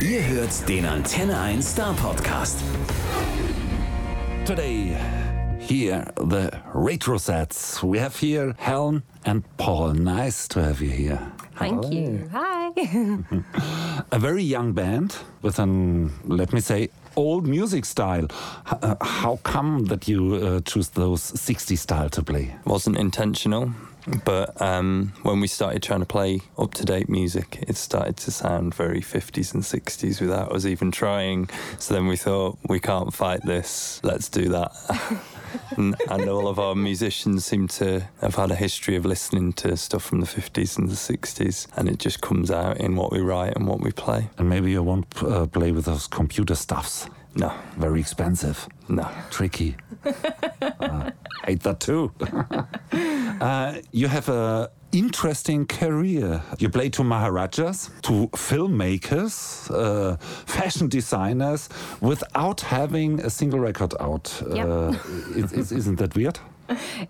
Ihr hört den Antenne 1 Star Podcast. Today, here, the retro sets. We have here Helen and Paul. Nice to have you here. Thank you. Hi. A very young band with an, let me say, old music style. H- uh, how come that you uh, choose those 60 style to play? wasn't intentional, but um, when we started trying to play up to date music, it started to sound very 50s and 60s without us even trying. So then we thought, we can't fight this, let's do that. and, and all of our musicians seem to have had a history of listening to stuff from the 50s and the 60s, and it just comes out in what we write and what we play. And maybe you won't uh, play with those computer stuffs. No, Very expensive, no. tricky. uh, hate that too. uh, you have a interesting career. You play to Maharajas, to filmmakers, uh, fashion designers, without having a single record out. Yep. Uh, is, is, isn't that weird?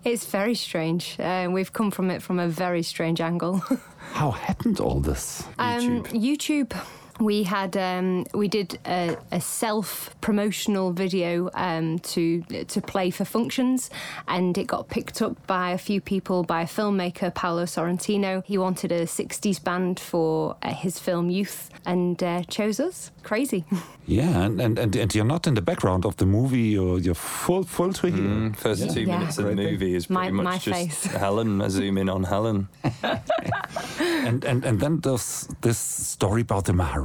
it's very strange. Uh, we've come from it from a very strange angle. How happened all this? Um, YouTube. We had um, we did a, a self promotional video um, to to play for functions, and it got picked up by a few people by a filmmaker Paolo Sorrentino. He wanted a '60s band for uh, his film Youth, and uh, chose us. Crazy. Yeah, and, and, and, and you're not in the background of the movie, or you're full full to here. Mm, first two Yeah. minutes of the movie is My- pretty much my just face. Helen, I zoom in on Helen. And, and and then there's this story about the Maharaja.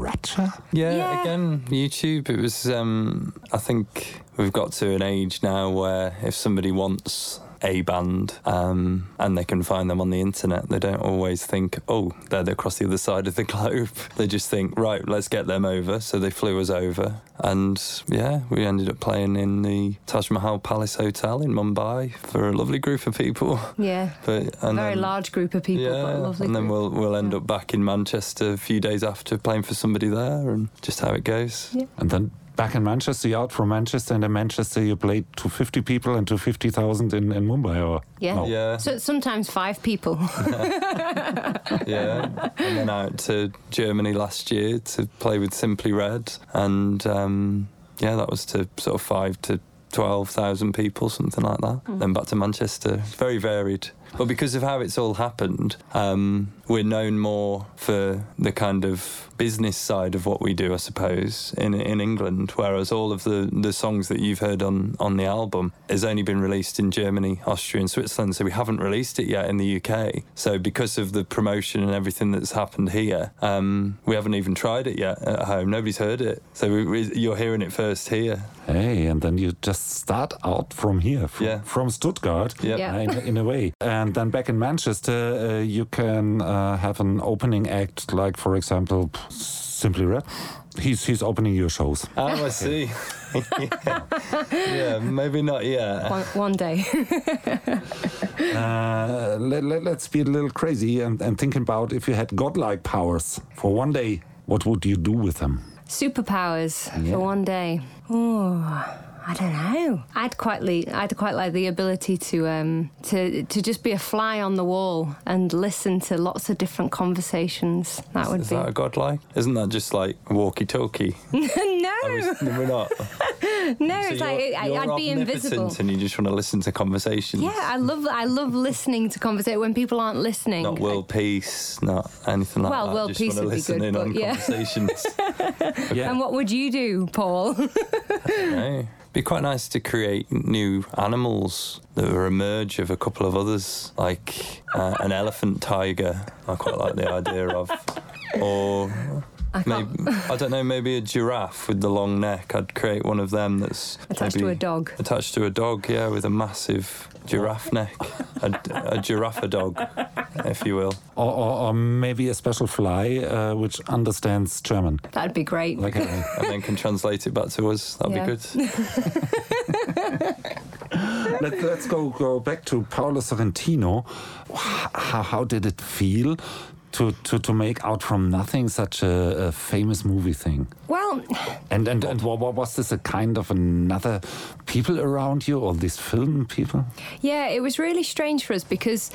Yeah, Yeah. again, YouTube. It was. Um, I think we've got to an age now where if somebody wants a band um, and they can find them on the internet, they don't always think, oh, they're across the other side of the globe. They just think, right, let's get them over. So they flew us over, and yeah, we ended up playing in the Taj Mahal Palace Hotel in Mumbai for a lovely group of people. Yeah. But and Very then- large group of people, but a lovely and then group. we'll we'll end Yeah. up back in Manchester a few days after playing for somebody there, and just how it goes. Yeah. And then back in Manchester, you're out from Manchester, and in Manchester you played to 50 people and to 50,000 in, in Mumbai. Or Yeah. no? Yeah, So sometimes five people. yeah. and then out to Germany last year to play with Simply Red, and um, yeah, that was to sort of five to twelve thousand people, something like that. Then back to Manchester. Very varied. But because of how it's all happened, um, we're known more for the kind of business side of what we do, I suppose, in in England. Whereas all of the, the songs that you've heard on, on the album has only been released in Germany, Austria, and Switzerland. So we haven't released it yet in the UK. So because of the promotion and everything that's happened here, um, we haven't even tried it yet at home. Nobody's heard it. So we, we, you're hearing it first here. Hey, and then you just start out from here, from, Yeah. from Stuttgart, Yep. Yeah. in, in a way. And then back in Manchester, uh, you can uh, have an opening act, like, for example, Simply Red. He's, he's opening your shows. Oh, I see. yeah. yeah, maybe not yet. one, one day. Uh, let, let, us be a little crazy and, and think about if you had godlike powers for one day, what would you do with them? Superpowers Yeah. for one day. Oh, I don't know. I'd quite li- I'd quite like the ability to um to to just be a fly on the wall and listen to lots of different conversations. That would Is be that a godlike? Isn't that just like walkie-talkie? no, We're not. no. So it's like you're- I, you're I'd be invisible. and you just want to listen to conversations. Yeah, I love I love listening to conversation when people aren't listening. Not world peace, not anything like Well, that. world peace want to would be good, in but on yeah. conversations. Yeah. And what would you do, Paul? No. Be quite nice to create new animals that emerge of a couple of others, like uh, an elephant tiger. I quite like the idea of, or I maybe I don't know, maybe a giraffe with the long neck. I'd create one of them that's attached to a dog. Attached to a dog, yeah, with a massive giraffe neck, a, a giraffe dog, if you will. Or, or, or maybe a special fly uh, which understands German. That'd be great. Like a, and then can translate it back to us. That'd Yeah. be good. Let, let's go go back to Paolo Sorrentino. How, how did it feel to, to, to make out from nothing such a, a famous movie thing? Well, And and, and wa- wa- was this a kind of another people around you, or these film people? yeah, it was really strange for us because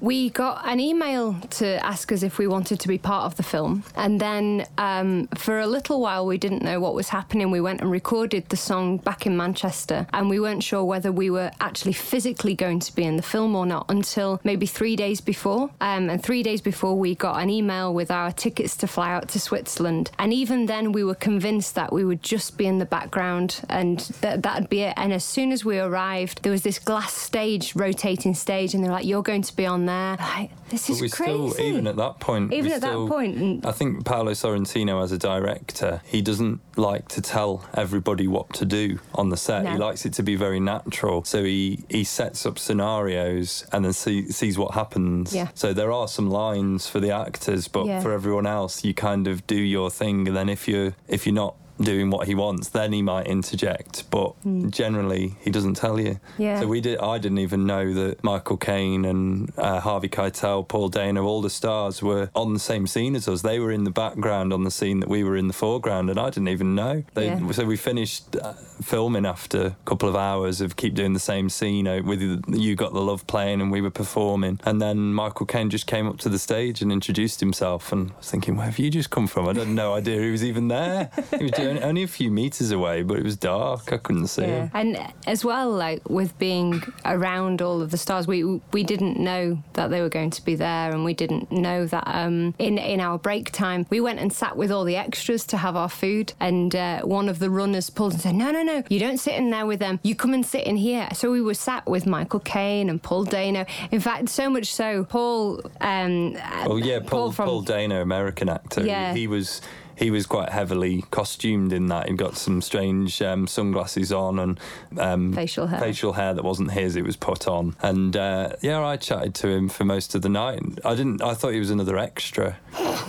we got an email to ask us if we wanted to be part of the film. And then um, for a little while, we didn't know what was happening. We went and recorded the song back in Manchester, and we weren't sure whether we were actually physically going to be in the film or not until maybe three days before. Um, and three days before, we got an email with our tickets to fly out to Switzerland. And even then, we were convinced that we would just be in the background and that that'd be it. And as soon as we arrived, there was this glass stage, rotating stage, and they were like, "You're going to be on there." Like, this is But we crazy. still, even at that point, Even at that still- point, and- I think Paolo Sorrentino, as a director, he doesn't like to tell everybody what to do on the set. He likes it to be very natural. So he, he sets up scenarios and then see, sees what happens. Yeah. So there are some lines for the actors, but Yeah. for everyone else, you kind of do your thing. And then if you're if you're not doing what he wants, then he might interject. But generally, he doesn't tell you. Yeah. So we did. I didn't even know that Michael Caine and uh, Harvey Keitel, Paul Dano, all the stars were on the same scene as us. They were in the background on the scene that we were in the foreground, and I didn't even know. They, Yeah. So we finished uh, filming after a couple of hours of keep doing the same scene uh, with you got the love playing, and we were performing. And then Michael Caine just came up to the stage and introduced himself, and I was thinking, where have you just come from? I had no idea he was even there. He was only, only a few meters away, but it was dark. I couldn't see him. And as well, like with being around all of the stars, we we didn't know that they were going to be there, and we didn't know that um, in in our break time we went and sat with all the extras to have our food, and uh, one of the runners pulled and said, "No, no, no, you don't sit in there with them. You come and sit in here." So we were sat with Michael Caine and Paul Dano. In fact, so much so, Paul. Um, Oh yeah, Paul from Paul Dano, American actor. Yeah. He, was he was quite heavily costumed in that. He got some strange um, sunglasses on and um, Facial hair. Facial hair that wasn't his. It was put on. And uh, yeah, I chatted to him for most of the night. I didn't. I thought he was another extra.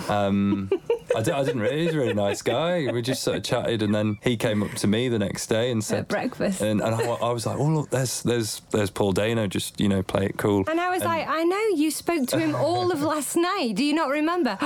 Um, I, di- I didn't really. He's a really nice guy. We just sort of chatted, and then he came up to me the next day and said breakfast. And, and I, I was like, oh look, there's there's there's Paul Dano. Just you know, play it cool. And I was like, I know you spoke to him all of last night. Do you not remember?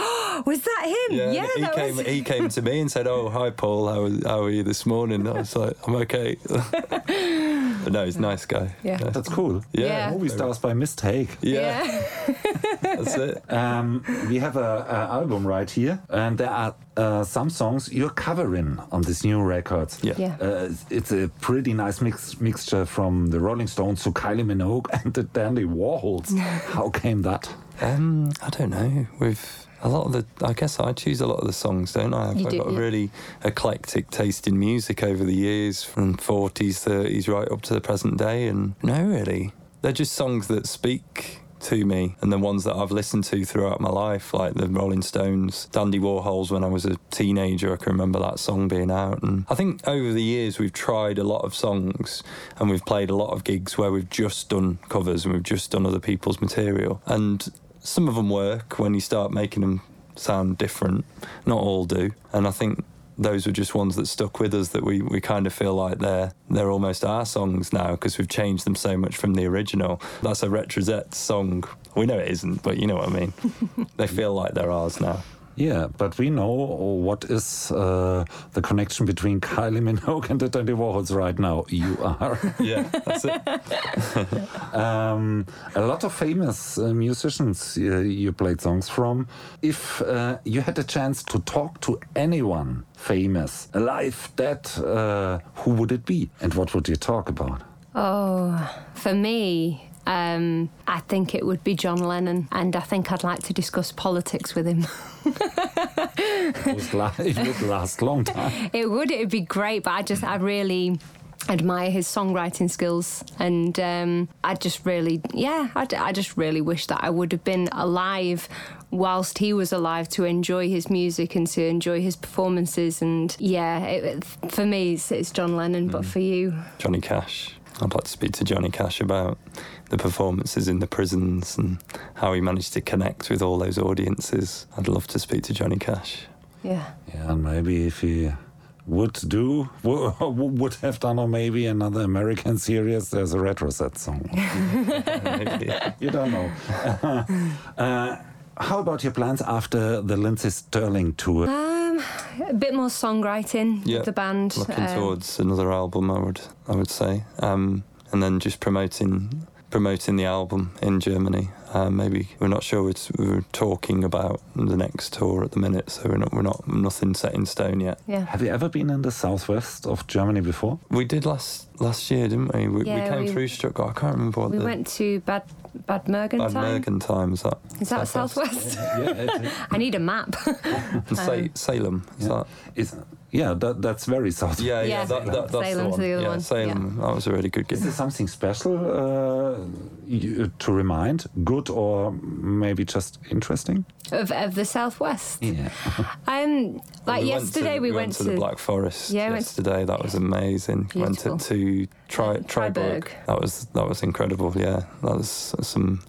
was that him? Yeah, he that came. was. He came to me and said, "Oh, hi, Paul. How how are you this morning?" I was like, "I'm okay." but no, he's a nice guy. Yeah. That's cool. Yeah. Yeah. Movie stars by mistake. Yeah, yeah. that's it. Um, we have a, a album right here, and there are uh, some songs you're covering on this new record. Yeah. Yeah. Uh, it's a pretty nice mix, mixture from the Rolling Stones to Kylie Minogue and the Dandy Warhols. How came that? Um, I don't know. With a lot of the, I guess I choose a lot of the songs, don't I? I've You I've do, got a really eclectic taste in music over the years, from 40s, 30s, right up to the present day. And no, really, they're just songs that speak to me and the ones that I've listened to throughout my life, like the Rolling Stones, Dandy Warhols when I was a teenager. I can remember that song being out. And I think over the years we've tried a lot of songs and we've played a lot of gigs where we've just done covers and we've just done other people's material. And some of them work when you start making them sound different. Not all do. And I think those were just ones that stuck with us that we, we kind of feel like they're they're almost our songs now because we've changed them so much from the original. That's a Retrosette song. We know it isn't, but you know what I mean. they feel like they're ours now. Yeah, but we know what is uh, the connection between Kylie Minogue and the Dandy Warhols right now. You are. Yeah, that's it. um, a lot of famous uh, musicians uh, you played songs from. If uh, you had a chance to talk to anyone famous, alive, dead, uh, who would it be? And what would you talk about? Oh, for me, um, I think it would be John Lennon, and I think I'd like to discuss politics with him. It would la- it would last a long time. it would, it would be great, but I just, I really admire his songwriting skills, and um, I just really, yeah, I, d- I just really wish that I would have been alive whilst he was alive to enjoy his music and to enjoy his performances. And yeah, it, for me, it's, it's John Lennon, but for you, Johnny Cash. I'd like to speak to Johnny Cash about the performances in the prisons and how he managed to connect with all those audiences. I'd love to speak to Johnny Cash. yeah. Yeah, and maybe if he would do, would have done, or maybe another American series, there's a Retrosette song. You don't know. uh, how about your plans after the Lindsey Stirling tour? Um, a bit more songwriting Yeah, with the band. Looking um, towards another album, I would I would say, um, and then just promoting promoting the album in Germany. Uh, maybe we're not sure. It's, we're talking about the next tour at the minute, so we're not we're not nothing set in stone yet. Yeah. Have you ever been in the southwest of Germany before? We did last last year, didn't we? We, we came we- through Stuttgart. I can't remember what We the went to Bad Bad Bad Mergentheim. Mergentheim is that? Is that southwest? yeah, I need a map. And Sa- Salem is that? it's, yeah that, that's very south. Yeah, yeah, Yeah. that, that, that's Salem's the one. the other yeah, one, Salem. That was a really good Is there something special uh, you, to remind? Good or maybe just interesting? of, of the southwest. Yeah. Um, like We yesterday, to, we, went, to, the Black Forest. Yeah, we to- yesterday that was amazing. Went to, Beautiful. to Tri, Triberg. Triberg. That was that was incredible. Yeah, that was some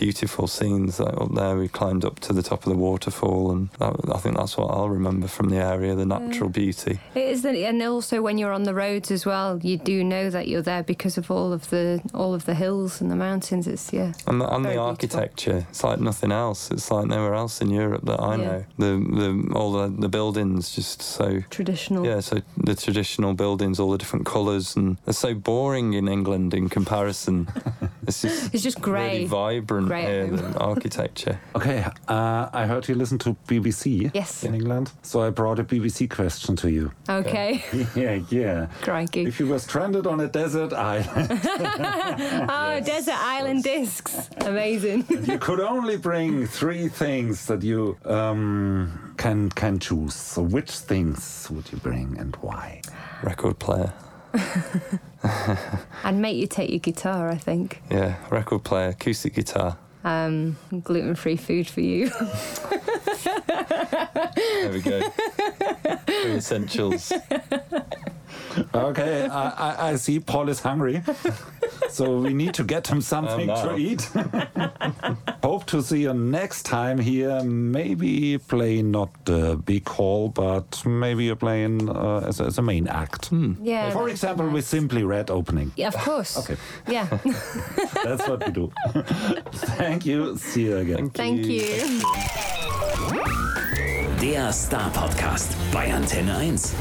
beautiful scenes up there. We climbed up to the top of the waterfall, and that, I think that's what I'll remember from the area: the natural mm. beauty. It is, the, and also when you're on the roads as well, you do know that you're there because of all of the all of the hills and the mountains. It's yeah, And the, and the beautiful. architecture, it's like nothing else. It's like nowhere else in Europe that I Yeah. know. The the all the, the buildings just so traditional. Yeah, so the traditional buildings, all the different colours, and they're so boring in England in comparison. It's just It's just grey. really vibrant Grey at here, home. the architecture. Okay, uh, I heard you listen to BBC Yes. in England, so I brought a BBC question to you. Okay, Yeah, yeah. crikey. If you were stranded on a desert island, Oh, desert island discs, amazing. you could only bring three things that you um, can can choose. So, which things would you bring and why? Record player. I'd make you take your guitar. I think Yeah, record player, acoustic guitar. um, gluten-free food for you. There we go. Three essentials. Okay, I, I, I see Paul is hungry, so we need to get him something no. to eat. Hope to see you next time here. Maybe play not the big hall, but maybe you're playing uh, as, a- as a main act. yeah. For that'd be example, with. Simply Red opening. Yeah, of course. Okay, Yeah. that's what we do. Thank you. See you again. Thank you. Der Star Podcast bei Antenne 1.